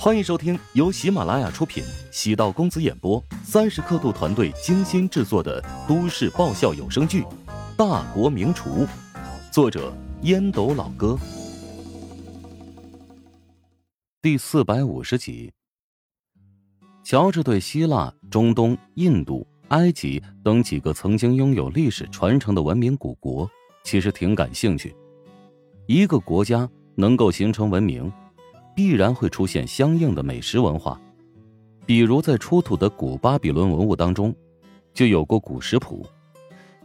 欢迎收听由喜马拉雅出品、喜道公子演播、三十刻度团队精心制作的都市爆笑有声剧《大国名厨》，作者烟斗老哥，第四百五十集。乔治对希腊、中东、印度、埃及等几个曾经拥有历史传承的文明古国，其实挺感兴趣。一个国家能够形成文明。必然会出现相应的美食文化，比如在出土的古巴比伦文物当中，就有过古食谱。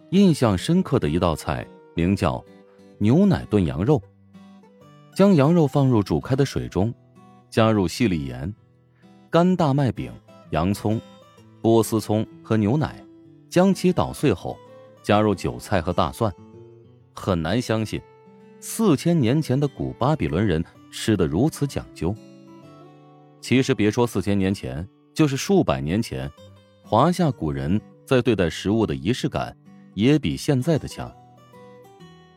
印象深刻的一道菜名叫牛奶炖羊肉。将羊肉放入煮开的水中，加入细粒盐、干大麦饼、洋葱、波斯葱和牛奶，将其捣碎后，加入韭菜和大蒜。很难相信，四千年前的古巴比伦人。吃的如此讲究。其实别说四千年前，就是数百年前，华夏古人在对待食物的仪式感也比现在的强。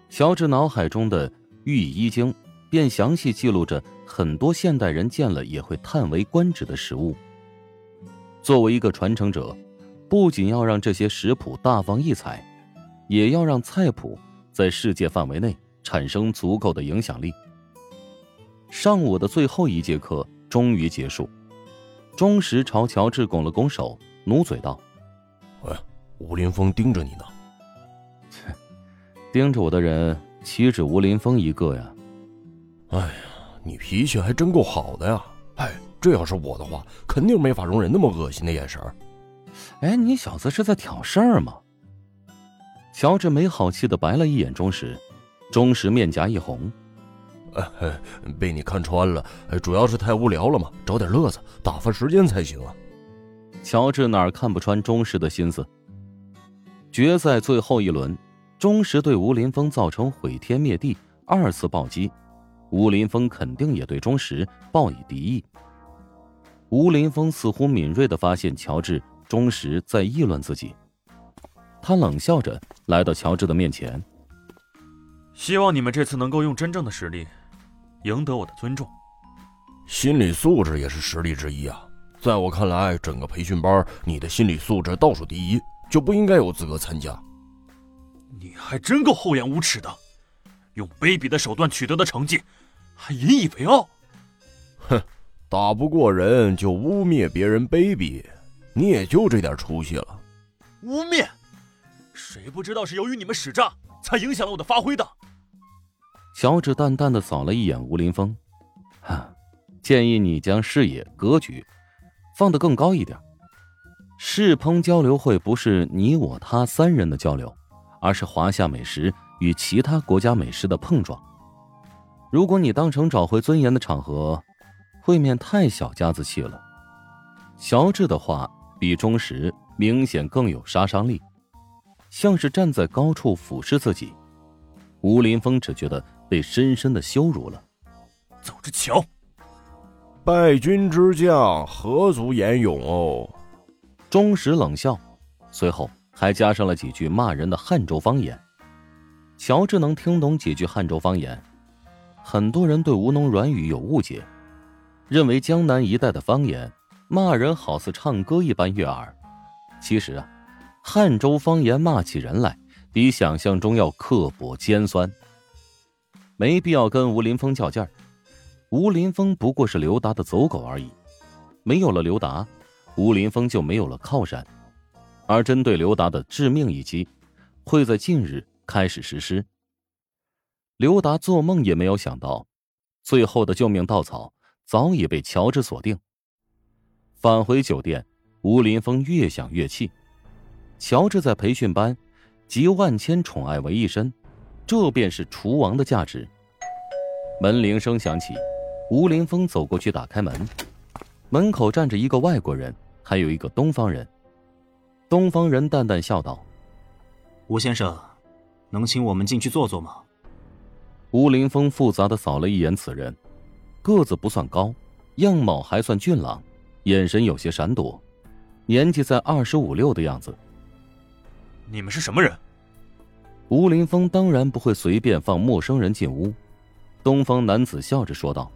乔治脑海中的《御医经》便详细记录着很多现代人见了也会叹为观止的食物。作为一个传承者，不仅要让这些食谱大放异彩，也要让菜谱在世界范围内产生足够的影响力。上午的最后一节课终于结束，钟石朝乔治拱了拱手，努嘴道：“喂，吴林峰盯着你呢。切，盯着我的人岂止吴林峰一个呀？哎呀，你脾气还真够好的呀！哎，这要是我的话，肯定没法容忍那么恶心的眼神。哎，你小子是在挑事儿吗？”乔治没好气的白了一眼钟石，钟石面颊一红。呃被你看穿了，主要是太无聊了嘛，找点乐子打发时间才行啊。乔治哪儿看不穿钟石的心思？决赛最后一轮，钟石对吴林峰造成毁天灭地二次暴击，吴林峰肯定也对钟石报以敌意。吴林峰似乎敏锐的发现乔治、钟石在议论自己，他冷笑着来到乔治的面前，希望你们这次能够用真正的实力。赢得我的尊重，心理素质也是实力之一啊！在我看来，整个培训班你的心理素质倒数第一，就不应该有资格参加。你还真够厚颜无耻的，用卑鄙的手段取得的成绩，还引以为傲。哼，打不过人就污蔑别人卑鄙，你也就这点出息了。污蔑？谁不知道是由于你们使诈，才影响了我的发挥的？乔治淡淡的扫了一眼吴林峰，哈，建议你将视野格局放得更高一点。世烹交流会不是你我他三人的交流，而是华夏美食与其他国家美食的碰撞。如果你当成找回尊严的场合，未免太小家子气了。乔治的话比钟石明显更有杀伤力，像是站在高处俯视自己。吴林峰只觉得。被深深的羞辱了，走着瞧。败军之将何足言勇哦！钟石冷笑，随后还加上了几句骂人的汉州方言。乔治能听懂几句汉州方言。很多人对吴侬软语有误解，认为江南一带的方言骂人好似唱歌一般悦耳。其实啊，汉州方言骂起人来，比想象中要刻薄尖酸。没必要跟吴林峰较劲儿，吴林峰不过是刘达的走狗而已。没有了刘达，吴林峰就没有了靠山。而针对刘达的致命一击，会在近日开始实施。刘达做梦也没有想到，最后的救命稻草早已被乔治锁定。返回酒店，吴林峰越想越气。乔治在培训班集万千宠爱为一身。这便是厨王的价值。门铃声响起，吴林峰走过去打开门，门口站着一个外国人，还有一个东方人。东方人淡淡笑道：“吴先生，能请我们进去坐坐吗？”吴林峰复杂的扫了一眼此人，个子不算高，样貌还算俊朗，眼神有些闪躲，年纪在二十五六的样子。你们是什么人？吴林峰当然不会随便放陌生人进屋。东方男子笑着说道：“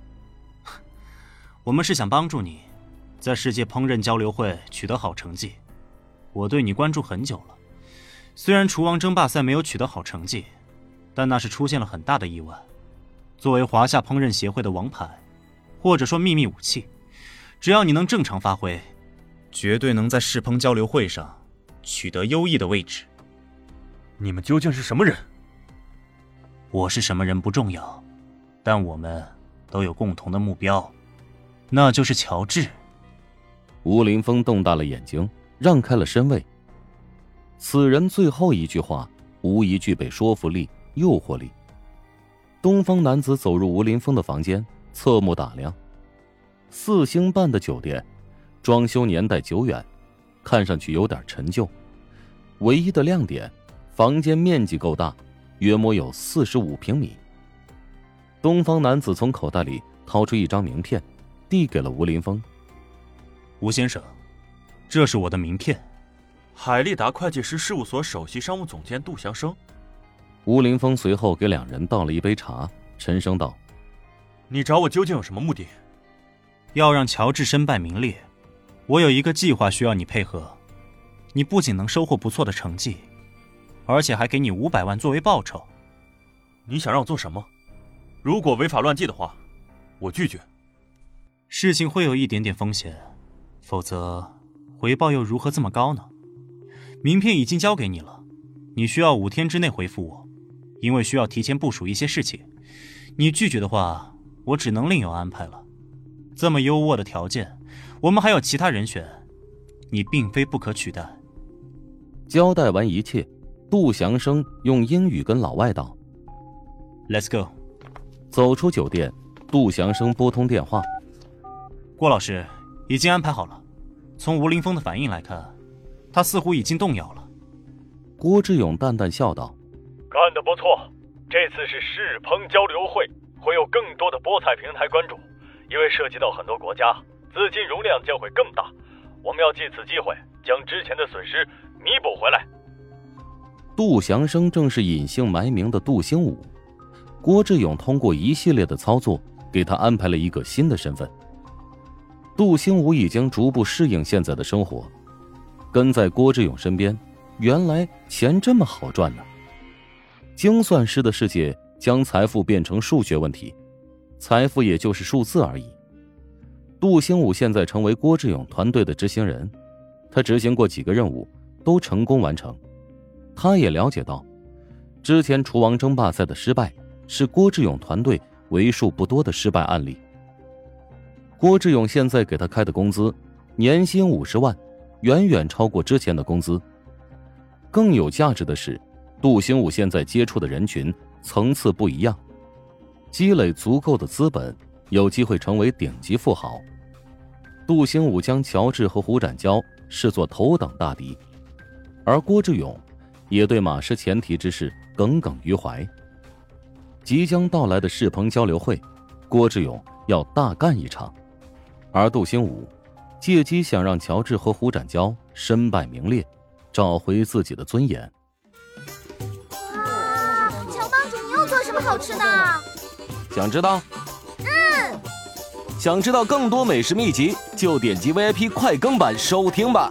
我们是想帮助你，在世界烹饪交流会取得好成绩。我对你关注很久了，虽然厨王争霸赛没有取得好成绩，但那是出现了很大的意外。作为华夏烹饪协会的王牌，或者说秘密武器，只要你能正常发挥，绝对能在世烹交流会上取得优异的位置。你们究竟是什么人？我是什么人不重要，但我们都有共同的目标，那就是乔治。吴林峰瞪大了眼睛。让开了身位。此人最后一句话无疑具备说服力、诱惑力。东方男子走入吴林峰的房间，侧目打量。四星半的酒店，装修年代久远，看上去有点陈旧。唯一的亮点，房间面积够大，约莫有四十五平米。东方男子从口袋里掏出一张名片，递给了吴林峰。吴先生。这是我的名片，海利达会计师事务所首席商务总监杜祥生。吴林峰随后给两人倒了一杯茶，沉声道：“你找我究竟有什么目的？要让乔治身败名裂。我有一个计划需要你配合。你不仅能收获不错的成绩，而且还给你五百万作为报酬。你想让我做什么？如果违法乱纪的话，我拒绝。事情会有一点点风险，否则。”回报又如何这么高呢？名片已经交给你了，你需要五天之内回复我，因为需要提前部署一些事情。你拒绝的话，我只能另有安排了。这么优渥的条件，我们还有其他人选，你并非不可取代。交代完一切，杜祥生用英语跟老外道：“Let's go。”走出酒店，杜祥生拨通电话：“郭老师，已经安排好了。”从吴林峰的反应来看，他似乎已经动摇了。郭志勇淡淡笑道：“干得不错，这次是世烹交流会，会有更多的菠菜平台关注，因为涉及到很多国家，资金容量将会更大。我们要借此机会将之前的损失弥补回来。”杜祥生正是隐姓埋名的杜兴武，郭志勇通过一系列的操作，给他安排了一个新的身份。杜兴武已经逐步适应现在的生活，跟在郭志勇身边，原来钱这么好赚呢。精算师的世界将财富变成数学问题，财富也就是数字而已。杜兴武现在成为郭志勇团队的执行人，他执行过几个任务，都成功完成。他也了解到，之前厨王争霸赛的失败是郭志勇团队为数不多的失败案例。郭志勇现在给他开的工资，年薪五十万，远远超过之前的工资。更有价值的是，杜兴武现在接触的人群层次不一样，积累足够的资本，有机会成为顶级富豪。杜兴武将乔治和胡展娇视作头等大敌，而郭志勇也对马失前蹄之事耿耿于怀。即将到来的世鹏交流会，郭志勇要大干一场。而杜兴武借机想让乔治和胡展娇身败名裂，找回自己的尊严。哇，乔帮主，你又做什么好吃的？想知道？嗯。想知道更多美食秘籍，就点击 VIP 快更版收听吧。